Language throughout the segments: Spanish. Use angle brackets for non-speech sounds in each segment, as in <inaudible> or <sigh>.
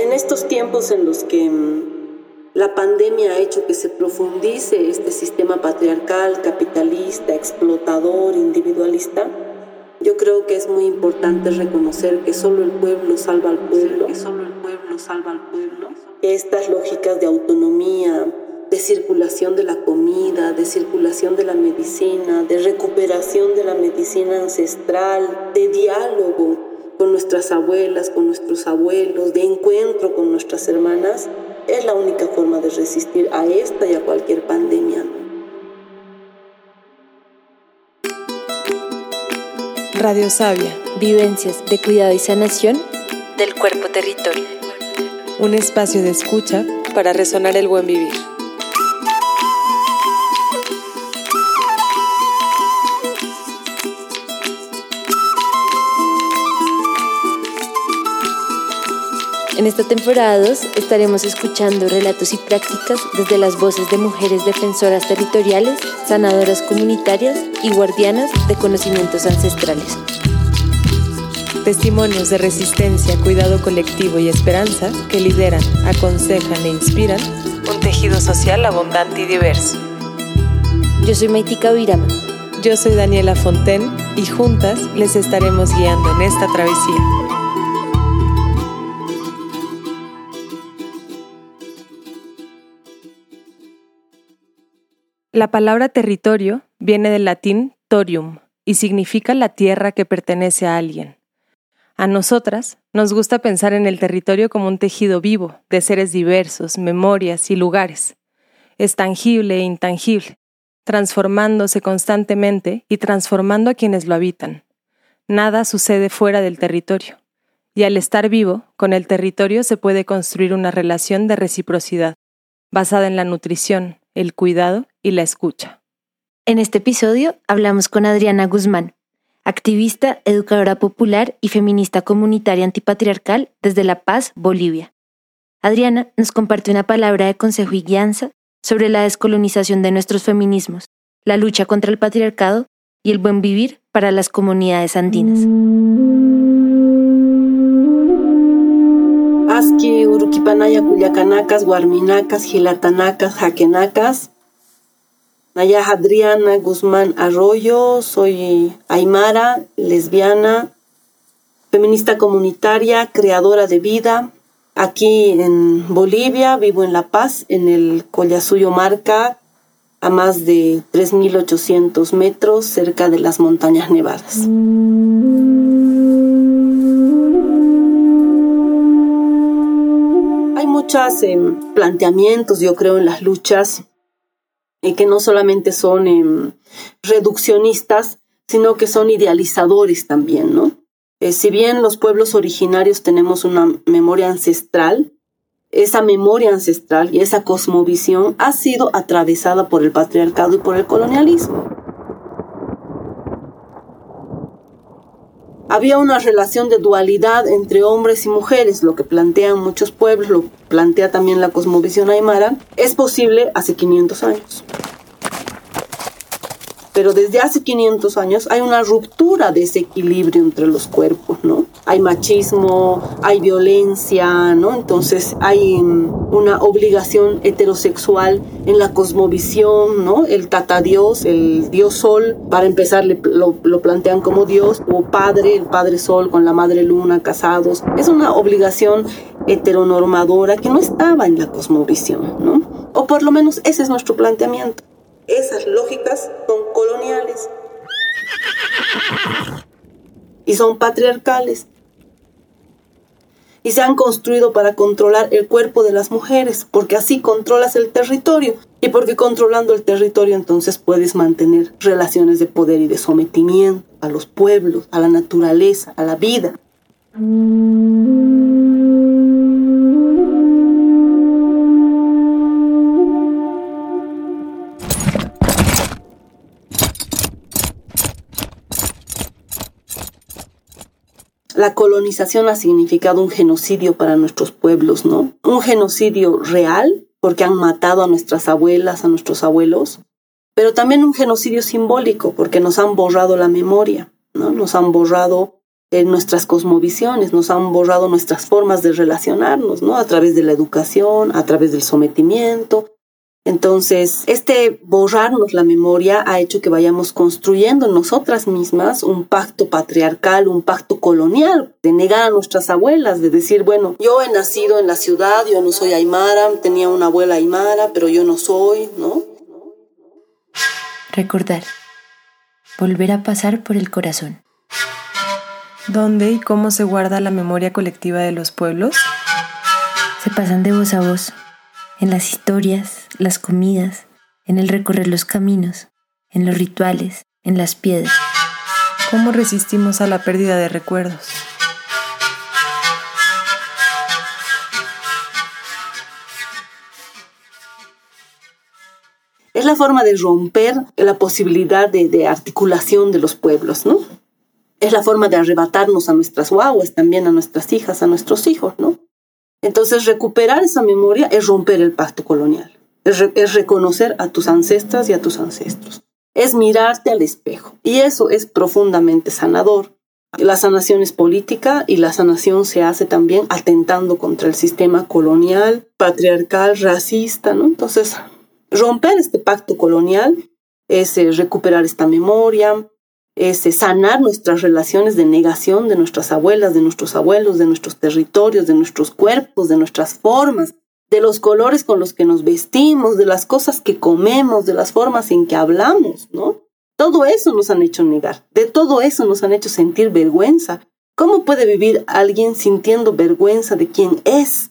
En estos tiempos en los que mm, la pandemia ha hecho que se profundice este sistema patriarcal, capitalista, explotador, individualista, yo creo que es muy importante reconocer que solo el pueblo salva al pueblo, que solo el pueblo salva al pueblo. Estas lógicas de autonomía, de circulación de la comida, de circulación de la medicina, de recuperación de la medicina ancestral, de diálogo con nuestras abuelas, con nuestros abuelos, de encuentro con nuestras hermanas, es la única forma de resistir a esta y a cualquier pandemia. Radio Sabia, vivencias de cuidado y sanación del cuerpo territorio. Un espacio de escucha para resonar el buen vivir. En esta temporada 2 estaremos escuchando relatos y prácticas desde las voces de mujeres defensoras territoriales, sanadoras comunitarias y guardianas de conocimientos ancestrales. Testimonios de resistencia, cuidado colectivo y esperanza que lideran, aconsejan e inspiran un tejido social abundante y diverso. Yo soy Maitika Virama. Yo soy Daniela Fonten y juntas les estaremos guiando en esta travesía. La palabra territorio viene del latín torium y significa la tierra que pertenece a alguien. A nosotras nos gusta pensar en el territorio como un tejido vivo de seres diversos, memorias y lugares. Es tangible e intangible, transformándose constantemente y transformando a quienes lo habitan. Nada sucede fuera del territorio. Y al estar vivo, con el territorio se puede construir una relación de reciprocidad, basada en la nutrición, el cuidado y la escucha. En este episodio hablamos con Adriana Guzmán, activista, educadora popular y feminista comunitaria antipatriarcal desde La Paz, Bolivia. Adriana nos comparte una palabra de consejo y guianza sobre la descolonización de nuestros feminismos, la lucha contra el patriarcado y el buen vivir para las comunidades andinas. Aski, Uruquipanaya, Cuyacanacas, Guarminacas, Gilatanacas, Jaquenacas, Naya Adriana Guzmán Arroyo, soy aymara, lesbiana, feminista comunitaria, creadora de vida. Aquí en Bolivia, vivo en La Paz, en el Collasuyo Marca, a más de 3.800 metros cerca de las montañas nevadas. Hay muchos em, planteamientos, yo creo, en las luchas y que no solamente son em, reduccionistas, sino que son idealizadores también, ¿no? Eh, si bien los pueblos originarios tenemos una memoria ancestral, esa memoria ancestral y esa cosmovisión ha sido atravesada por el patriarcado y por el colonialismo. Había una relación de dualidad entre hombres y mujeres, lo que plantean muchos pueblos, lo plantea también la cosmovisión aymara, es posible hace 500 años pero desde hace 500 años hay una ruptura de ese equilibrio entre los cuerpos, ¿no? Hay machismo, hay violencia, ¿no? Entonces hay mm, una obligación heterosexual en la cosmovisión, ¿no? El tata dios, el dios sol, para empezar lo, lo plantean como dios, o padre, el padre sol con la madre luna, casados. Es una obligación heteronormadora que no estaba en la cosmovisión, ¿no? O por lo menos ese es nuestro planteamiento. Esas lógicas y son patriarcales. Y se han construido para controlar el cuerpo de las mujeres, porque así controlas el territorio. Y porque controlando el territorio entonces puedes mantener relaciones de poder y de sometimiento a los pueblos, a la naturaleza, a la vida. La colonización ha significado un genocidio para nuestros pueblos, ¿no? Un genocidio real, porque han matado a nuestras abuelas, a nuestros abuelos, pero también un genocidio simbólico, porque nos han borrado la memoria, ¿no? Nos han borrado eh, nuestras cosmovisiones, nos han borrado nuestras formas de relacionarnos, ¿no? A través de la educación, a través del sometimiento, entonces, este borrarnos la memoria ha hecho que vayamos construyendo nosotras mismas un pacto patriarcal, un pacto colonial, de negar a nuestras abuelas, de decir, bueno, yo he nacido en la ciudad, yo no soy aymara, tenía una abuela aymara, pero yo no soy, ¿no? Recordar. Volver a pasar por el corazón. ¿Dónde y cómo se guarda la memoria colectiva de los pueblos? Se pasan de voz a voz en las historias, las comidas, en el recorrer los caminos, en los rituales, en las piedras. ¿Cómo resistimos a la pérdida de recuerdos? Es la forma de romper la posibilidad de, articulación de los pueblos, ¿no? Es la forma de arrebatarnos a nuestras guaguas, también a nuestras hijas, a nuestros hijos, ¿no? Entonces, recuperar esa memoria es romper el pacto colonial, es, reconocer a tus ancestras y a tus ancestros, es mirarte al espejo. Y eso es profundamente sanador. La sanación es política y la sanación se hace también atentando contra el sistema colonial, patriarcal, racista, ¿no? Entonces, romper este pacto colonial es eh, recuperar esta memoria, es sanar nuestras relaciones de negación de nuestras abuelas, de nuestros abuelos, de nuestros territorios, de nuestros cuerpos, de nuestras formas, de los colores con los que nos vestimos, de las cosas que comemos, de las formas en que hablamos, ¿no? Todo eso nos han hecho negar, de todo eso nos han hecho sentir vergüenza. ¿Cómo puede vivir alguien sintiendo vergüenza de quién es?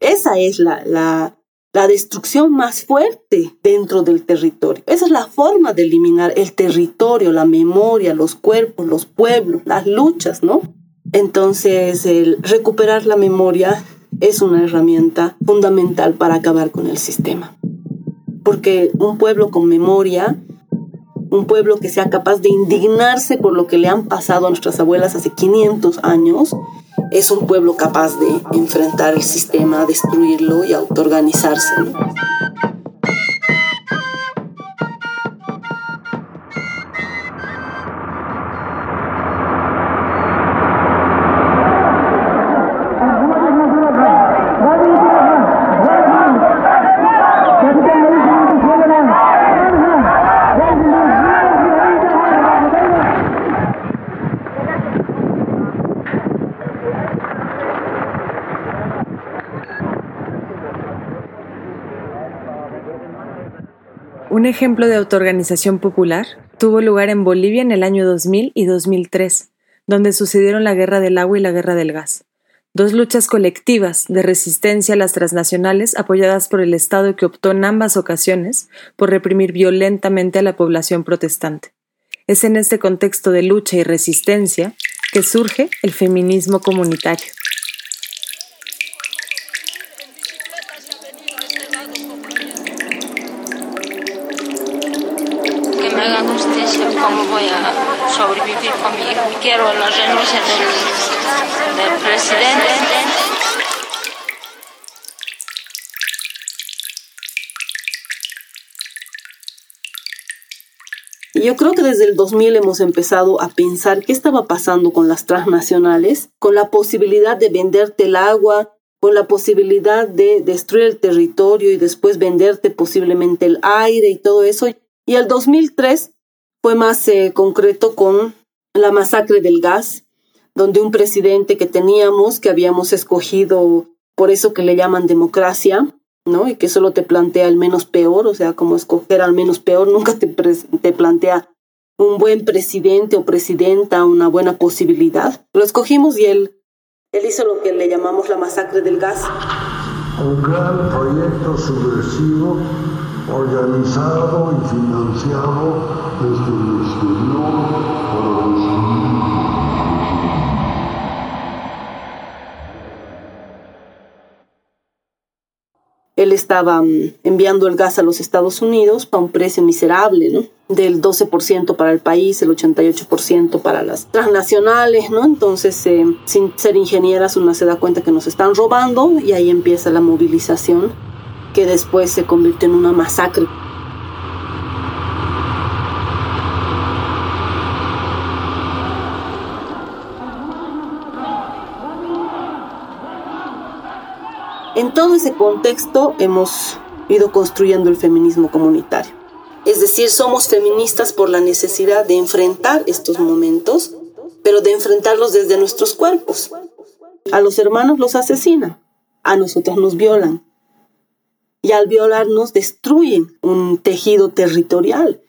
Esa es la, la destrucción más fuerte dentro del territorio. Esa es la forma de eliminar el territorio, la memoria, los cuerpos, los pueblos, las luchas, ¿no? Entonces, el recuperar la memoria es una herramienta fundamental para acabar con el sistema. Porque un pueblo con memoria, un pueblo que sea capaz de indignarse por lo que le han pasado a nuestras abuelas hace 500 años, es un pueblo capaz de enfrentar el sistema, destruirlo y autoorganizarse. Un ejemplo de autoorganización popular tuvo lugar en Bolivia en el año 2000 y 2003, donde sucedieron la guerra del agua y la guerra del gas, dos luchas colectivas de resistencia a las transnacionales apoyadas por el Estado que optó en ambas ocasiones por reprimir violentamente a la población protestante. Es en este contexto de lucha y resistencia que surge el feminismo comunitario. Voy a sobrevivir. Quiero la renuncia del, presidente. Yo creo que desde el 2000 hemos empezado a pensar qué estaba pasando con las transnacionales, con la posibilidad de venderte el agua, con la posibilidad de destruir el territorio y después venderte posiblemente el aire y todo eso. Y el 2003 fue más eh, concreto con la masacre del gas, donde un presidente que teníamos, que habíamos escogido por eso que le llaman democracia, ¿no? Y que solo te plantea el menos peor, o sea, como escoger al menos peor, <laughs> nunca te, te plantea un buen presidente o presidenta, una buena posibilidad. Lo escogimos y él, él hizo lo que le llamamos la masacre del gas. Un gran proyecto subversivo organizado y financiado desde el exterior para Él estaba mm, enviando el gas a los Estados Unidos para un precio miserable, ¿no? Del 12% para el país, el 88% para las transnacionales, ¿no? Entonces, eh, sin ser ingenieras, uno se da cuenta que nos están robando y ahí empieza la movilización que después se convirtió en una masacre. En todo ese contexto hemos ido construyendo el feminismo comunitario. Es decir, somos feministas por la necesidad de enfrentar estos momentos, pero de enfrentarlos desde nuestros cuerpos. A los hermanos los asesinan, a nosotras nos violan, y al violarnos destruyen un tejido territorial.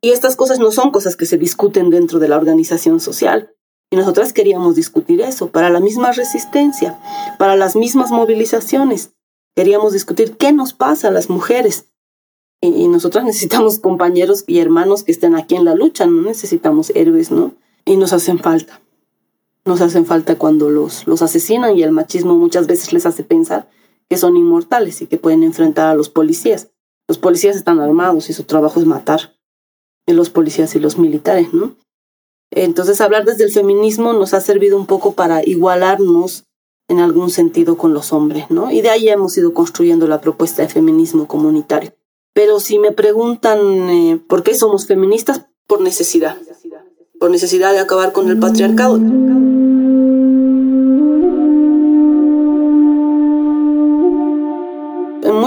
Y estas cosas no son cosas que se discuten dentro de la organización social. Y nosotras queríamos discutir eso, para la misma resistencia, para las mismas movilizaciones. Queríamos discutir qué nos pasa a las mujeres y, nosotros <laughs> necesitamos compañeros y hermanos que estén aquí en la lucha, no necesitamos héroes, ¿no? Y nos hacen falta. Nos hacen falta cuando los, los asesinan y el machismo muchas veces les hace pensar que son inmortales y que pueden enfrentar a los policías. Los policías están armados y su trabajo es matar. Y los policías y los militares, ¿no? Entonces hablar desde el feminismo nos ha servido un poco para igualarnos en algún sentido con los hombres, ¿no? Y de ahí hemos ido construyendo la propuesta de feminismo comunitario. Pero si me preguntan eh, por qué somos feministas, por necesidad. Por necesidad de acabar con el patriarcado.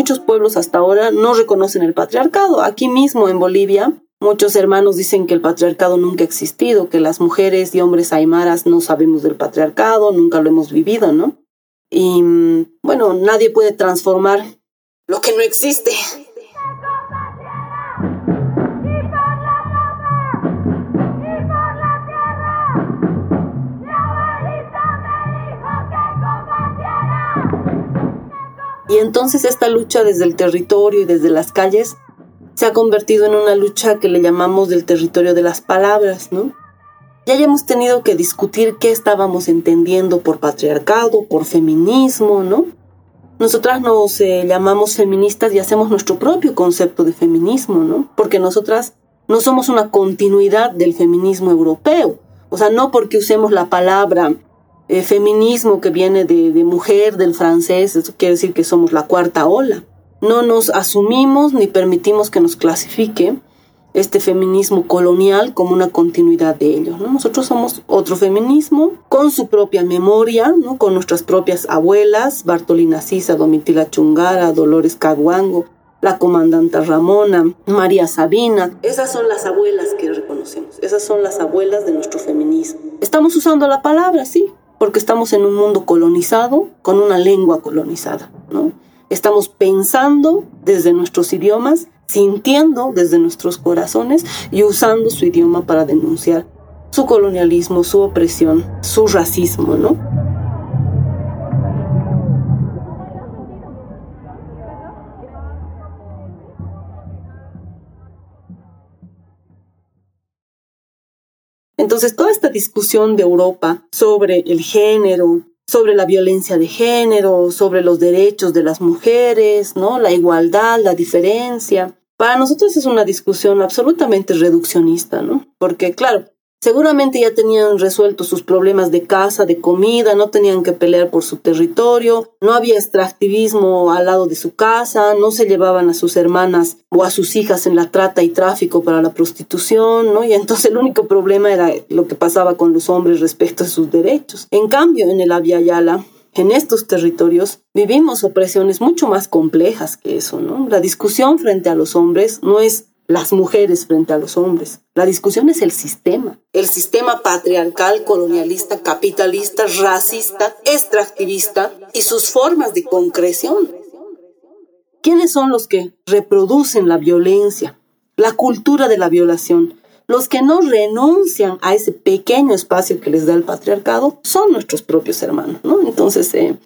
Muchos pueblos hasta ahora no reconocen el patriarcado. Aquí mismo en Bolivia, muchos hermanos dicen que el patriarcado nunca ha existido, que las mujeres y hombres aymaras no sabemos del patriarcado, nunca lo hemos vivido, ¿no? Y mm, bueno, nadie puede transformar lo que no existe. Y entonces esta lucha desde el territorio y desde las calles se ha convertido en una lucha que le llamamos del territorio de las palabras, ¿no? Ya hemos tenido que discutir qué estábamos entendiendo por patriarcado, por feminismo, ¿no? Nosotras nos eh, llamamos feministas y hacemos nuestro propio concepto de feminismo, ¿no? Porque nosotras no somos una continuidad del feminismo europeo. O sea, no porque usemos la palabra eh, feminismo que viene de, de mujer, del francés, eso quiere decir que somos la cuarta ola. No nos asumimos ni permitimos que nos clasifique este feminismo colonial como una continuidad de ellos. ¿no? Nosotros somos otro feminismo con su propia memoria, ¿no? con nuestras propias abuelas, Bartolina Sisa, Domitila Chungara, Dolores Caguango, la comandante Ramona, María Sabina. Esas son las abuelas que reconocemos, esas son las abuelas de nuestro feminismo. Estamos usando la palabra, sí, porque estamos en un mundo colonizado con una lengua colonizada, ¿no? Estamos pensando desde nuestros idiomas, sintiendo desde nuestros corazones y usando su idioma para denunciar su colonialismo, su opresión, su racismo, ¿no? Entonces, toda esta discusión de Europa sobre el género, sobre la violencia de género, sobre los derechos de las mujeres, ¿no? La igualdad, la diferencia. Para nosotros es una discusión absolutamente reduccionista, ¿no? Porque, claro, Seguramente ya tenían resuelto sus problemas de casa, de comida, no tenían que pelear por su territorio, no había extractivismo al lado de su casa, no se llevaban a sus hermanas o a sus hijas en la trata y tráfico para la prostitución, ¿no? Y entonces el único problema era lo que pasaba con los hombres respecto a sus derechos. En cambio, en el Abya Yala, en estos territorios vivimos opresiones mucho más complejas que eso, ¿no? La discusión frente a los hombres no es las mujeres frente a los hombres. La discusión es el sistema. El sistema patriarcal, colonialista, capitalista, racista, extractivista y sus formas de concreción. ¿Quiénes son los que reproducen la violencia, la cultura de la violación? Los que no renuncian a ese pequeño espacio que les da el patriarcado son nuestros propios hermanos, ¿no? Entonces, eh,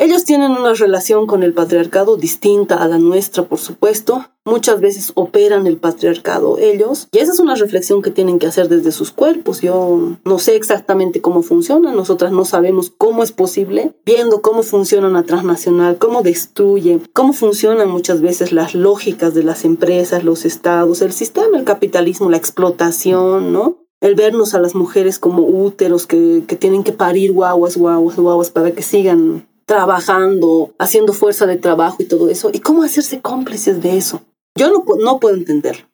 ellos tienen una relación con el patriarcado distinta a la nuestra, por supuesto. Muchas veces operan el patriarcado ellos. Y esa es una reflexión que tienen que hacer desde sus cuerpos. Yo no sé exactamente cómo funciona. Nosotras no sabemos cómo es posible. Viendo cómo funciona una transnacional, cómo destruye, cómo funcionan muchas veces las lógicas de las empresas, los estados, el sistema, el capitalismo, la explotación, ¿no? el vernos a las mujeres como úteros que, que tienen que parir guaguas, guaguas, guaguas para que sigan trabajando, haciendo fuerza de trabajo y todo eso. ¿Y cómo hacerse cómplices de eso? Yo no, no puedo entenderlo.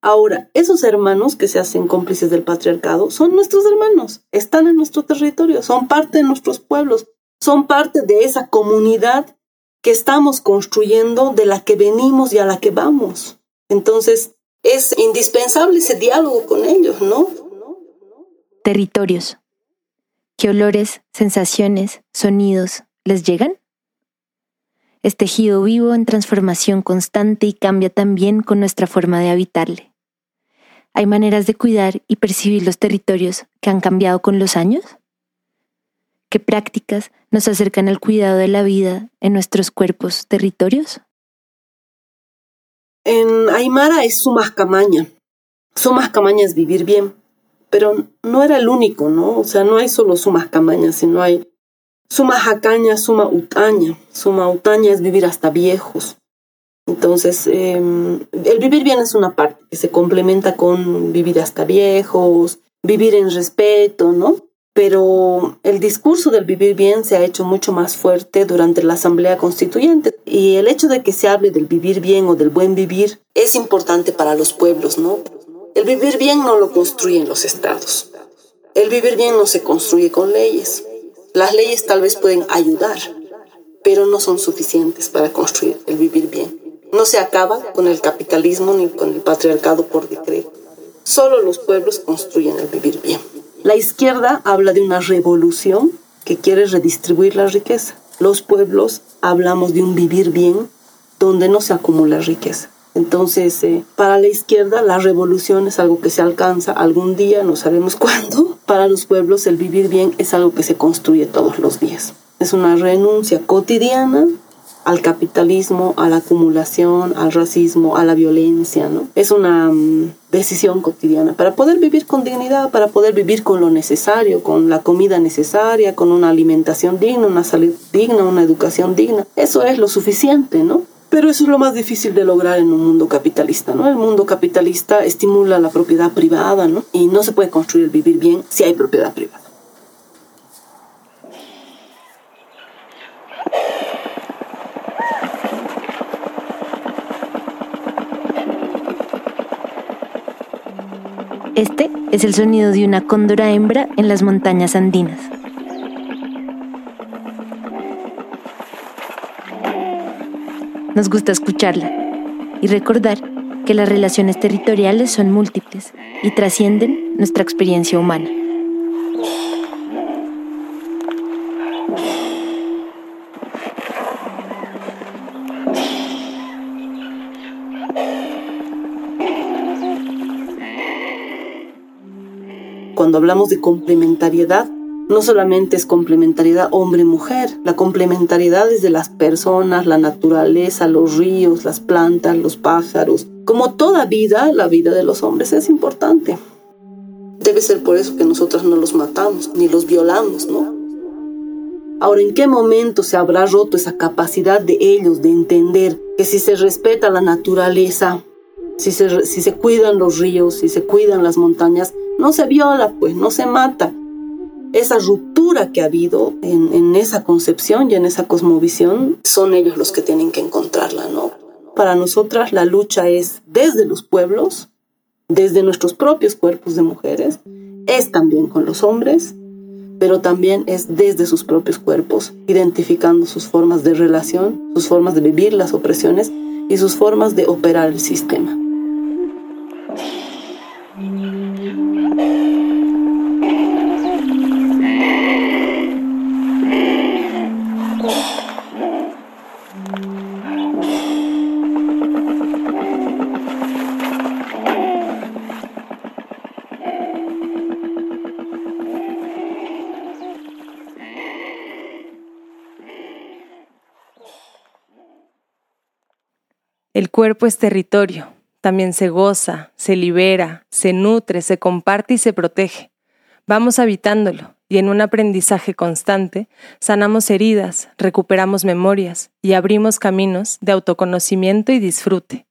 Ahora, esos hermanos que se hacen cómplices del patriarcado son nuestros hermanos, están en nuestro territorio, son parte de nuestros pueblos, son parte de esa comunidad que estamos construyendo de la que venimos y a la que vamos. Entonces, es indispensable ese diálogo con ellos, ¿no? Territorios. ¿Qué olores, sensaciones, sonidos les llegan? Es tejido vivo en transformación constante y cambia también con nuestra forma de habitarle. ¿Hay maneras de cuidar y percibir los territorios que han cambiado con los años? ¿Qué prácticas nos acercan al cuidado de la vida en nuestros cuerpos territorios? En Aymara es Sumascamaña. Sumascamaña es vivir bien, pero no era el único, ¿no? O sea, no hay solo Sumascamaña, sino hay Sumajacaña, Suma Utaña. Suma Utaña es vivir hasta viejos. Entonces, em, el vivir bien es una parte que se complementa con vivir hasta viejos, vivir en respeto, ¿no? pero el discurso del vivir bien se ha hecho mucho más fuerte durante la Asamblea Constituyente y el hecho de que se hable del vivir bien o del buen vivir es importante para los pueblos, ¿no? El vivir bien no lo construyen los estados. El vivir bien no se construye con leyes. Las leyes tal vez pueden ayudar, pero no son suficientes para construir el vivir bien. No se acaba con el capitalismo ni con el patriarcado por decreto. Solo los pueblos construyen el vivir bien. La izquierda habla de una revolución que quiere redistribuir la riqueza. Los pueblos hablamos de un vivir bien donde no se acumula riqueza. Entonces, eh, para la izquierda, la revolución es algo que se alcanza algún día, no sabemos <laughs> cuándo. Para los pueblos, el vivir bien es algo que se construye todos los días. Es una renuncia cotidiana al capitalismo, a la acumulación, al racismo, a la violencia, ¿no? Es una mm, decisión cotidiana para poder vivir con dignidad, para poder vivir con lo necesario, con la comida necesaria, con una alimentación digna, una salud digna, una educación digna. Eso es lo suficiente, ¿no? Pero eso es lo más difícil de lograr en un mundo capitalista, ¿no? El mundo capitalista estimula la propiedad privada, ¿no? Y no se puede construir vivir bien si hay propiedad privada. Este es el sonido de una cóndora hembra en las montañas andinas. Nos gusta escucharla y recordar que las relaciones territoriales son múltiples y trascienden nuestra experiencia humana. cuando hablamos de complementariedad, no solamente es complementariedad hombre-mujer, la complementariedad es de las personas, la naturaleza, los ríos, las plantas, los pájaros. Como toda vida, la vida de los hombres es importante. Debe ser por eso que nosotras no los matamos, ni los violamos, ¿no? Ahora, ¿en qué momento se habrá roto esa capacidad de ellos de entender que si se respeta la naturaleza, si se, si se cuidan los ríos, si se cuidan las montañas, no se viola, pues no se mata. Esa ruptura que ha habido en, esa concepción y en esa cosmovisión son ellos los que tienen que encontrarla, ¿no? Para nosotras la lucha es desde los pueblos, desde nuestros propios cuerpos de mujeres, es también con los hombres, pero también es desde sus propios cuerpos, identificando sus formas de relación, sus formas de vivir las opresiones y sus formas de operar el sistema. Cuerpo es territorio, también se goza, se libera, se nutre, se comparte y se protege. Vamos habitándolo y en un aprendizaje constante sanamos heridas, recuperamos memorias y abrimos caminos de autoconocimiento y disfrute.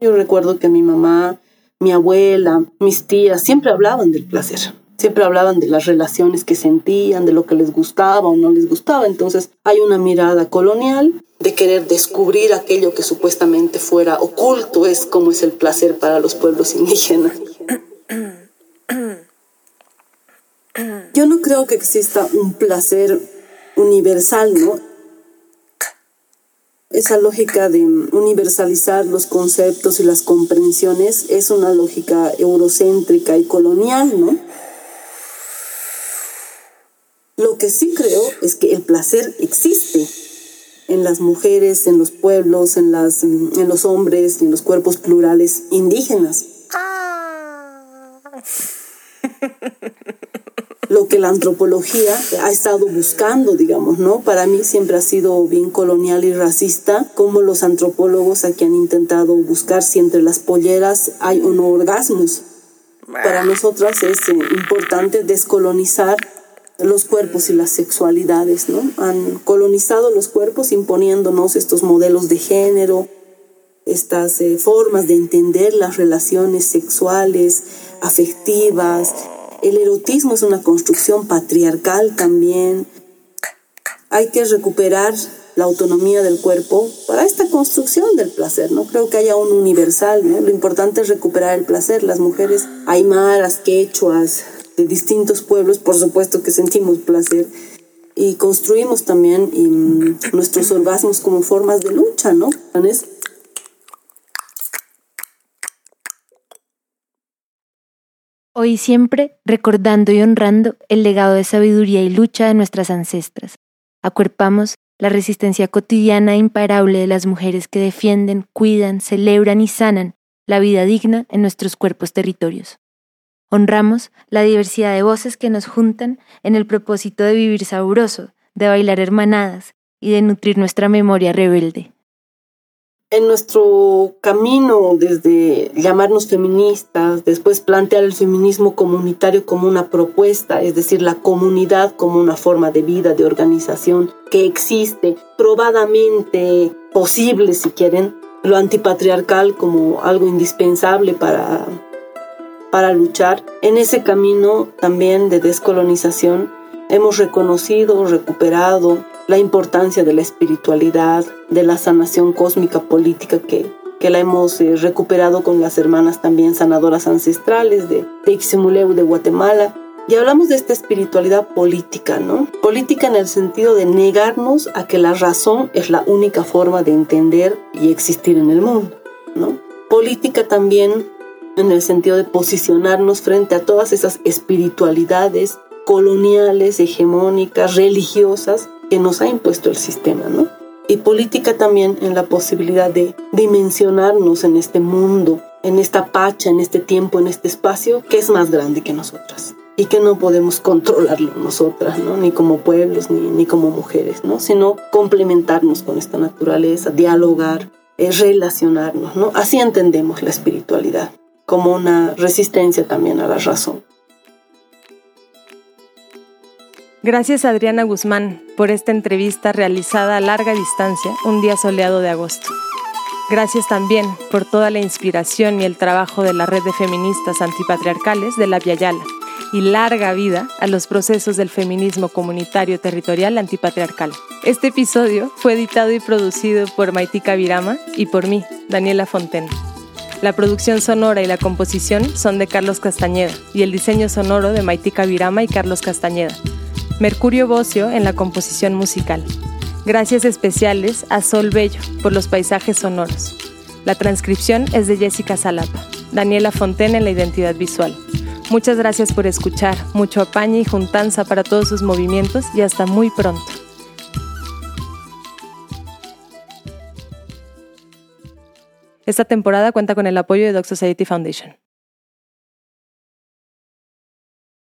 Yo recuerdo que mi mamá, mi abuela, mis tías siempre hablaban del placer. Siempre hablaban de las relaciones que sentían, de lo que les gustaba o no les gustaba. Entonces hay una mirada colonial de querer descubrir aquello que supuestamente fuera oculto, es como es el placer para los pueblos indígenas. Yo no creo que exista un placer universal, ¿no? esa lógica de universalizar los conceptos y las comprensiones es una lógica eurocéntrica y colonial, ¿no? Lo que sí creo es que el placer existe en las mujeres, en los pueblos, en, las, en los hombres, en los cuerpos plurales indígenas. <laughs> Lo que la antropología ha estado buscando, digamos, ¿no? Para mí siempre ha sido bien colonial y racista, como los antropólogos aquí han intentado buscar si entre las polleras hay o no orgasmos. Para nosotras es eh, importante descolonizar los cuerpos y las sexualidades, ¿no? Han colonizado los cuerpos imponiéndonos estos modelos de género, estas eh, formas de entender las relaciones sexuales, afectivas. El erotismo es una construcción patriarcal también. Hay que recuperar la autonomía del cuerpo para esta construcción del placer. No creo que haya un universal. Lo importante es recuperar el placer. Las mujeres aymaras, quechuas, de distintos pueblos, por supuesto que sentimos placer y construimos también mm, nuestros orgasmos como formas de lucha, ¿no? Hoy siempre recordando y honrando el legado de sabiduría y lucha de nuestras ancestras. Acuerpamos la resistencia cotidiana e imparable de las mujeres que defienden, cuidan, celebran y sanan la vida digna en nuestros cuerpos territorios. Honramos la diversidad de voces que nos juntan en el propósito de vivir sabroso, de bailar hermanadas y de nutrir nuestra memoria rebelde. En nuestro camino desde llamarnos feministas, después plantear el feminismo comunitario como una propuesta, es decir, la comunidad como una forma de vida, de organización que existe, probadamente posible si quieren, lo antipatriarcal como algo indispensable para para luchar. En ese camino también de descolonización hemos reconocido, recuperado la importancia de la espiritualidad, de la sanación cósmica política que, que la hemos eh, recuperado con las hermanas también sanadoras ancestrales de, de de Guatemala. Y hablamos de esta espiritualidad política, ¿no? Política en el sentido de negarnos a que la razón es la única forma de entender y existir en el mundo, ¿no? Política también en el sentido de posicionarnos frente a todas esas espiritualidades coloniales, hegemónicas, religiosas que nos ha impuesto el sistema, ¿no? Y política también en la posibilidad de dimensionarnos en este mundo, en esta pacha, en este tiempo, en este espacio que es más grande que nosotras y que no podemos controlarlo nosotras, ¿no? ni como pueblos, ni, ni como mujeres, ¿no? sino complementarnos con esta naturaleza, dialogar, eh, relacionarnos. ¿no? Así entendemos la espiritualidad como una resistencia también a la razón. Gracias Adriana Guzmán por esta entrevista realizada a larga distancia un día soleado de agosto. Gracias también por toda la inspiración y el trabajo de la red de feministas antipatriarcales de la Viayala y larga vida a los procesos del feminismo comunitario territorial antipatriarcal. Este episodio fue editado y producido por Maitika Virama y por mí, Daniela Fonten. La producción sonora y la composición son de Carlos Castañeda y el diseño sonoro de Maitika Virama y Carlos Castañeda. Mercurio Bocio en la composición musical. Gracias especiales a Sol Bello por los paisajes sonoros. La transcripción es de Jessica Salapa. Daniela Fonten en la identidad visual. Muchas gracias por escuchar, mucho apañe y juntanza para todos sus movimientos y hasta muy pronto. Esta temporada cuenta con el apoyo de Doc Society Foundation.